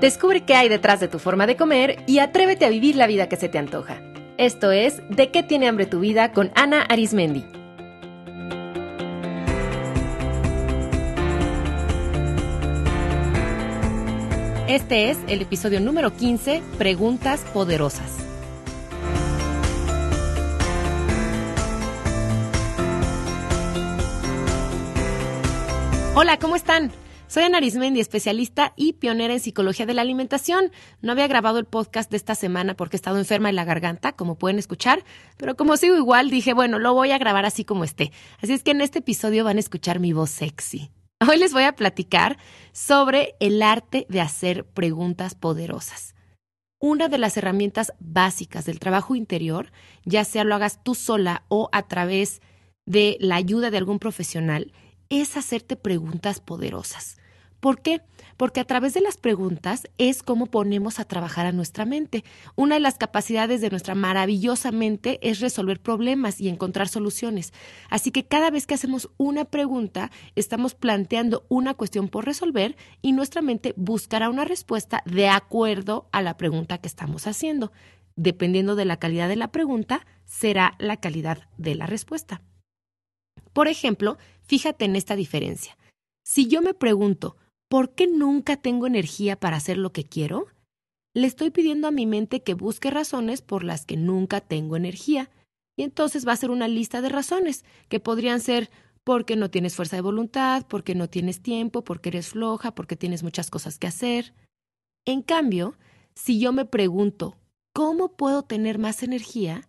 Descubre qué hay detrás de tu forma de comer y atrévete a vivir la vida que se te antoja. Esto es De qué tiene hambre tu vida con Ana Arismendi. Este es el episodio número 15, Preguntas Poderosas. Hola, ¿cómo están? Soy Ana Arismendi, especialista y pionera en psicología de la alimentación. No había grabado el podcast de esta semana porque he estado enferma en la garganta, como pueden escuchar, pero como sigo igual, dije, bueno, lo voy a grabar así como esté. Así es que en este episodio van a escuchar mi voz sexy. Hoy les voy a platicar sobre el arte de hacer preguntas poderosas. Una de las herramientas básicas del trabajo interior, ya sea lo hagas tú sola o a través de la ayuda de algún profesional, es hacerte preguntas poderosas. ¿Por qué? Porque a través de las preguntas es como ponemos a trabajar a nuestra mente. Una de las capacidades de nuestra maravillosa mente es resolver problemas y encontrar soluciones. Así que cada vez que hacemos una pregunta, estamos planteando una cuestión por resolver y nuestra mente buscará una respuesta de acuerdo a la pregunta que estamos haciendo. Dependiendo de la calidad de la pregunta, será la calidad de la respuesta. Por ejemplo, fíjate en esta diferencia. Si yo me pregunto, ¿por qué nunca tengo energía para hacer lo que quiero? Le estoy pidiendo a mi mente que busque razones por las que nunca tengo energía. Y entonces va a ser una lista de razones, que podrían ser porque no tienes fuerza de voluntad, porque no tienes tiempo, porque eres floja, porque tienes muchas cosas que hacer. En cambio, si yo me pregunto, ¿cómo puedo tener más energía?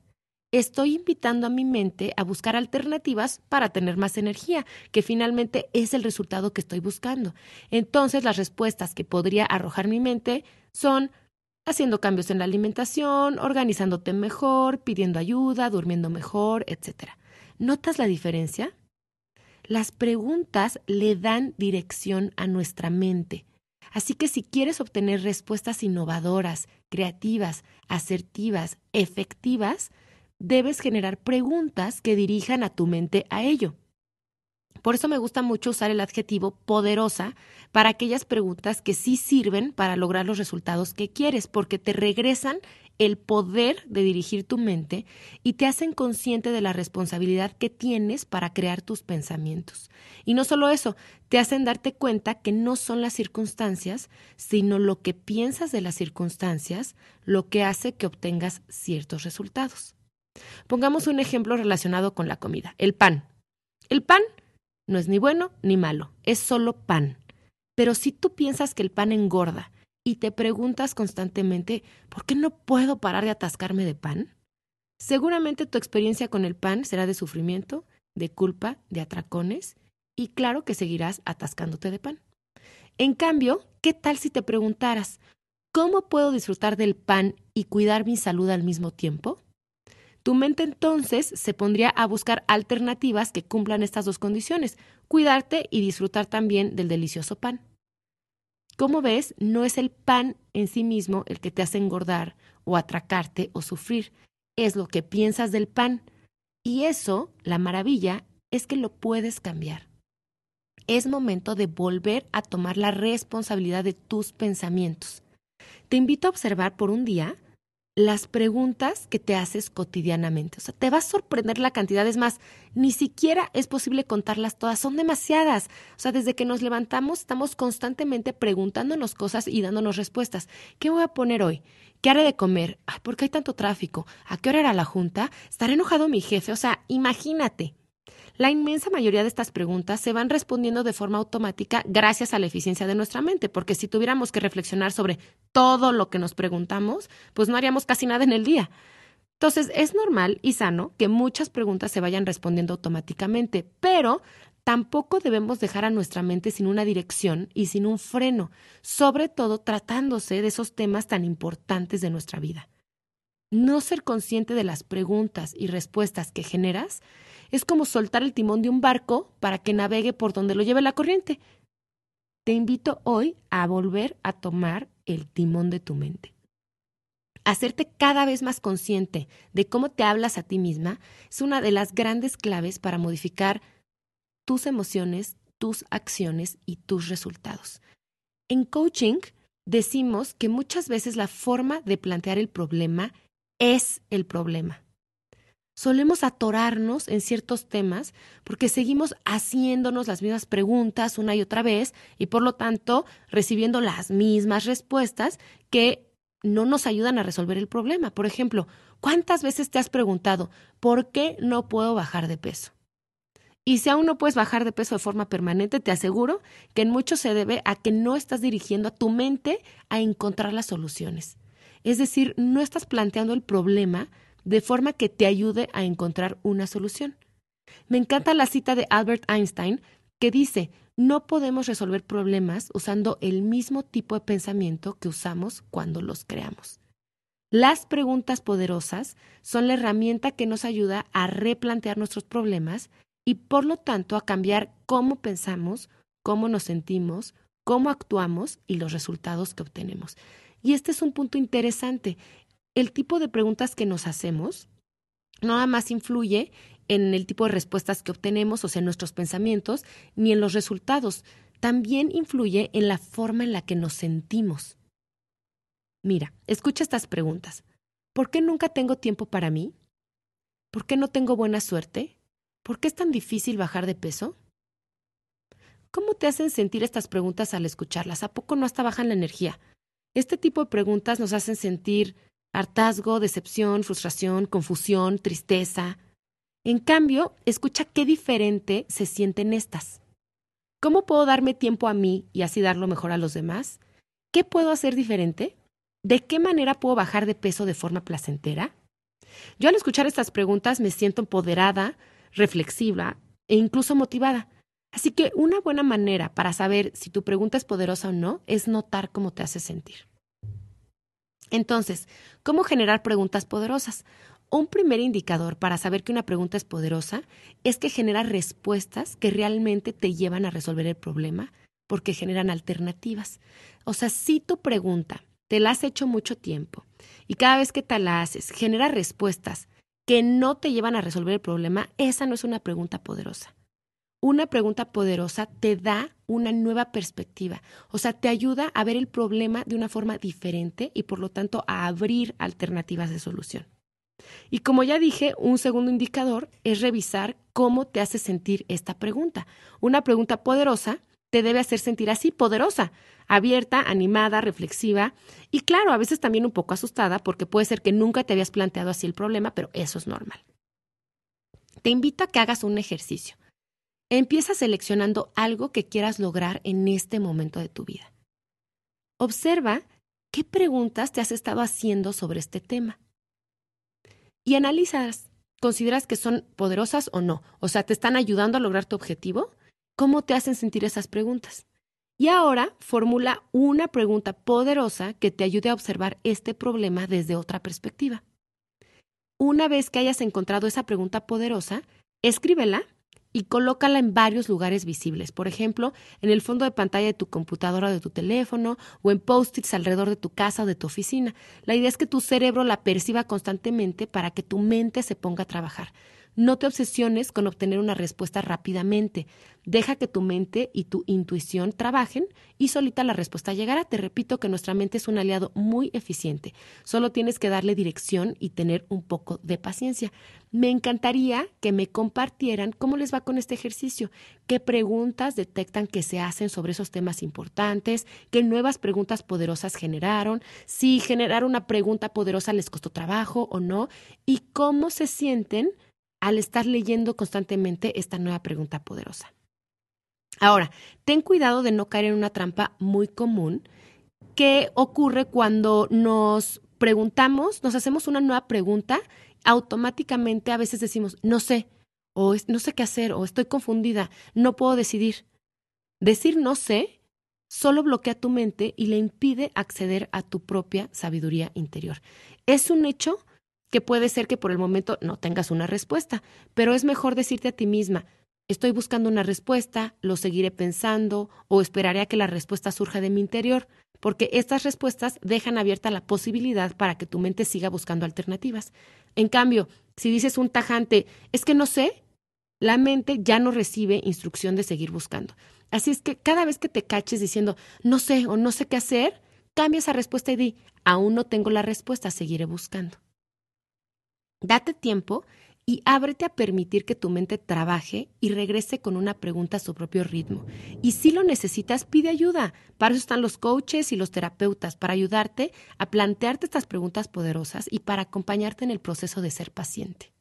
Estoy invitando a mi mente a buscar alternativas para tener más energía, que finalmente es el resultado que estoy buscando. Entonces, las respuestas que podría arrojar mi mente son haciendo cambios en la alimentación, organizándote mejor, pidiendo ayuda, durmiendo mejor, etc. ¿Notas la diferencia? Las preguntas le dan dirección a nuestra mente. Así que si quieres obtener respuestas innovadoras, creativas, asertivas, efectivas, debes generar preguntas que dirijan a tu mente a ello. Por eso me gusta mucho usar el adjetivo poderosa para aquellas preguntas que sí sirven para lograr los resultados que quieres, porque te regresan el poder de dirigir tu mente y te hacen consciente de la responsabilidad que tienes para crear tus pensamientos. Y no solo eso, te hacen darte cuenta que no son las circunstancias, sino lo que piensas de las circunstancias lo que hace que obtengas ciertos resultados. Pongamos un ejemplo relacionado con la comida, el pan. El pan no es ni bueno ni malo, es solo pan. Pero si tú piensas que el pan engorda y te preguntas constantemente, ¿por qué no puedo parar de atascarme de pan? Seguramente tu experiencia con el pan será de sufrimiento, de culpa, de atracones, y claro que seguirás atascándote de pan. En cambio, ¿qué tal si te preguntaras, ¿cómo puedo disfrutar del pan y cuidar mi salud al mismo tiempo? Tu mente entonces se pondría a buscar alternativas que cumplan estas dos condiciones, cuidarte y disfrutar también del delicioso pan. Como ves, no es el pan en sí mismo el que te hace engordar o atracarte o sufrir, es lo que piensas del pan. Y eso, la maravilla, es que lo puedes cambiar. Es momento de volver a tomar la responsabilidad de tus pensamientos. Te invito a observar por un día las preguntas que te haces cotidianamente. O sea, te va a sorprender la cantidad. Es más, ni siquiera es posible contarlas todas. Son demasiadas. O sea, desde que nos levantamos estamos constantemente preguntándonos cosas y dándonos respuestas. ¿Qué voy a poner hoy? ¿Qué haré de comer? Ay, ¿por qué hay tanto tráfico? ¿A qué hora era la junta? ¿Estará enojado mi jefe? O sea, imagínate. La inmensa mayoría de estas preguntas se van respondiendo de forma automática gracias a la eficiencia de nuestra mente, porque si tuviéramos que reflexionar sobre todo lo que nos preguntamos, pues no haríamos casi nada en el día. Entonces, es normal y sano que muchas preguntas se vayan respondiendo automáticamente, pero tampoco debemos dejar a nuestra mente sin una dirección y sin un freno, sobre todo tratándose de esos temas tan importantes de nuestra vida. No ser consciente de las preguntas y respuestas que generas es como soltar el timón de un barco para que navegue por donde lo lleve la corriente. Te invito hoy a volver a tomar el timón de tu mente. Hacerte cada vez más consciente de cómo te hablas a ti misma es una de las grandes claves para modificar tus emociones, tus acciones y tus resultados. En coaching decimos que muchas veces la forma de plantear el problema es el problema. Solemos atorarnos en ciertos temas porque seguimos haciéndonos las mismas preguntas una y otra vez y por lo tanto recibiendo las mismas respuestas que no nos ayudan a resolver el problema. Por ejemplo, ¿cuántas veces te has preguntado por qué no puedo bajar de peso? Y si aún no puedes bajar de peso de forma permanente, te aseguro que en mucho se debe a que no estás dirigiendo a tu mente a encontrar las soluciones. Es decir, no estás planteando el problema de forma que te ayude a encontrar una solución. Me encanta la cita de Albert Einstein que dice, no podemos resolver problemas usando el mismo tipo de pensamiento que usamos cuando los creamos. Las preguntas poderosas son la herramienta que nos ayuda a replantear nuestros problemas y por lo tanto a cambiar cómo pensamos, cómo nos sentimos, cómo actuamos y los resultados que obtenemos. Y este es un punto interesante. El tipo de preguntas que nos hacemos nada más influye en el tipo de respuestas que obtenemos, o sea, en nuestros pensamientos, ni en los resultados. También influye en la forma en la que nos sentimos. Mira, escucha estas preguntas. ¿Por qué nunca tengo tiempo para mí? ¿Por qué no tengo buena suerte? ¿Por qué es tan difícil bajar de peso? ¿Cómo te hacen sentir estas preguntas al escucharlas? ¿A poco no hasta bajan la energía? Este tipo de preguntas nos hacen sentir hartazgo, decepción, frustración, confusión, tristeza. En cambio, escucha qué diferente se sienten estas. ¿Cómo puedo darme tiempo a mí y así darlo mejor a los demás? ¿Qué puedo hacer diferente? ¿De qué manera puedo bajar de peso de forma placentera? Yo al escuchar estas preguntas me siento empoderada, reflexiva e incluso motivada. Así que una buena manera para saber si tu pregunta es poderosa o no es notar cómo te hace sentir. Entonces, ¿cómo generar preguntas poderosas? Un primer indicador para saber que una pregunta es poderosa es que genera respuestas que realmente te llevan a resolver el problema porque generan alternativas. O sea, si tu pregunta te la has hecho mucho tiempo y cada vez que te la haces genera respuestas que no te llevan a resolver el problema, esa no es una pregunta poderosa. Una pregunta poderosa te da una nueva perspectiva, o sea, te ayuda a ver el problema de una forma diferente y por lo tanto a abrir alternativas de solución. Y como ya dije, un segundo indicador es revisar cómo te hace sentir esta pregunta. Una pregunta poderosa te debe hacer sentir así, poderosa, abierta, animada, reflexiva y claro, a veces también un poco asustada porque puede ser que nunca te habías planteado así el problema, pero eso es normal. Te invito a que hagas un ejercicio. Empieza seleccionando algo que quieras lograr en este momento de tu vida. Observa qué preguntas te has estado haciendo sobre este tema. Y analizas, ¿consideras que son poderosas o no? O sea, ¿te están ayudando a lograr tu objetivo? ¿Cómo te hacen sentir esas preguntas? Y ahora formula una pregunta poderosa que te ayude a observar este problema desde otra perspectiva. Una vez que hayas encontrado esa pregunta poderosa, escríbela y colócala en varios lugares visibles, por ejemplo, en el fondo de pantalla de tu computadora o de tu teléfono o en post-its alrededor de tu casa o de tu oficina. La idea es que tu cerebro la perciba constantemente para que tu mente se ponga a trabajar. No te obsesiones con obtener una respuesta rápidamente. Deja que tu mente y tu intuición trabajen y solita la respuesta llegará. Te repito que nuestra mente es un aliado muy eficiente. Solo tienes que darle dirección y tener un poco de paciencia. Me encantaría que me compartieran cómo les va con este ejercicio, qué preguntas detectan que se hacen sobre esos temas importantes, qué nuevas preguntas poderosas generaron, si generar una pregunta poderosa les costó trabajo o no, y cómo se sienten al estar leyendo constantemente esta nueva pregunta poderosa. Ahora, ten cuidado de no caer en una trampa muy común que ocurre cuando nos preguntamos, nos hacemos una nueva pregunta, automáticamente a veces decimos, no sé, o no sé qué hacer, o estoy confundida, no puedo decidir. Decir no sé solo bloquea tu mente y le impide acceder a tu propia sabiduría interior. Es un hecho que puede ser que por el momento no tengas una respuesta, pero es mejor decirte a ti misma, estoy buscando una respuesta, lo seguiré pensando o esperaré a que la respuesta surja de mi interior, porque estas respuestas dejan abierta la posibilidad para que tu mente siga buscando alternativas. En cambio, si dices un tajante, es que no sé, la mente ya no recibe instrucción de seguir buscando. Así es que cada vez que te caches diciendo, no sé o no sé qué hacer, cambia esa respuesta y di, aún no tengo la respuesta, seguiré buscando. Date tiempo y ábrete a permitir que tu mente trabaje y regrese con una pregunta a su propio ritmo. Y si lo necesitas, pide ayuda. Para eso están los coaches y los terapeutas, para ayudarte a plantearte estas preguntas poderosas y para acompañarte en el proceso de ser paciente.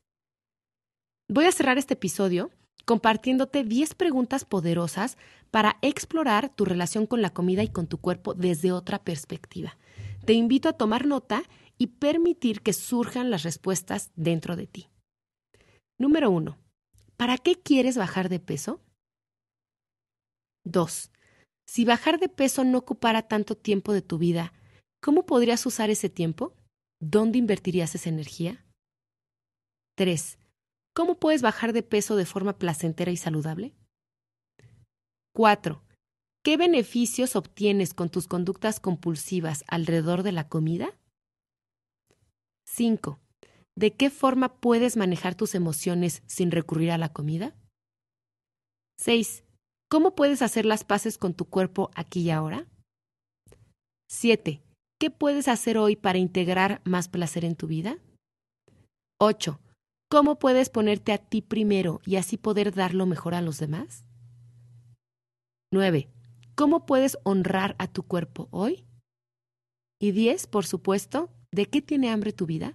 Voy a cerrar este episodio compartiéndote 10 preguntas poderosas para explorar tu relación con la comida y con tu cuerpo desde otra perspectiva. Te invito a tomar nota y permitir que surjan las respuestas dentro de ti. Número 1. ¿Para qué quieres bajar de peso? 2. Si bajar de peso no ocupara tanto tiempo de tu vida, ¿cómo podrías usar ese tiempo? ¿Dónde invertirías esa energía? 3. ¿Cómo puedes bajar de peso de forma placentera y saludable? 4. ¿Qué beneficios obtienes con tus conductas compulsivas alrededor de la comida? 5. ¿De qué forma puedes manejar tus emociones sin recurrir a la comida? 6. ¿Cómo puedes hacer las paces con tu cuerpo aquí y ahora? 7. ¿Qué puedes hacer hoy para integrar más placer en tu vida? 8. ¿Cómo puedes ponerte a ti primero y así poder dar lo mejor a los demás? 9. ¿Cómo puedes honrar a tu cuerpo hoy? Y 10, por supuesto, ¿de qué tiene hambre tu vida?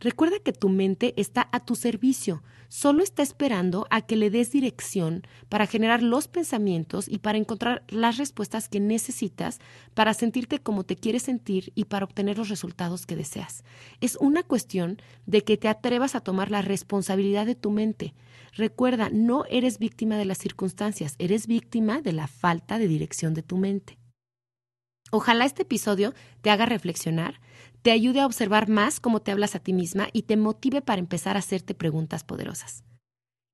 Recuerda que tu mente está a tu servicio, solo está esperando a que le des dirección para generar los pensamientos y para encontrar las respuestas que necesitas para sentirte como te quieres sentir y para obtener los resultados que deseas. Es una cuestión de que te atrevas a tomar la responsabilidad de tu mente. Recuerda, no eres víctima de las circunstancias, eres víctima de la falta de dirección de tu mente. Ojalá este episodio te haga reflexionar, te ayude a observar más cómo te hablas a ti misma y te motive para empezar a hacerte preguntas poderosas.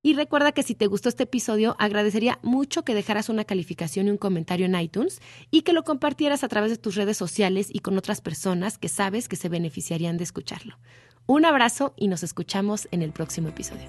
Y recuerda que si te gustó este episodio, agradecería mucho que dejaras una calificación y un comentario en iTunes y que lo compartieras a través de tus redes sociales y con otras personas que sabes que se beneficiarían de escucharlo. Un abrazo y nos escuchamos en el próximo episodio.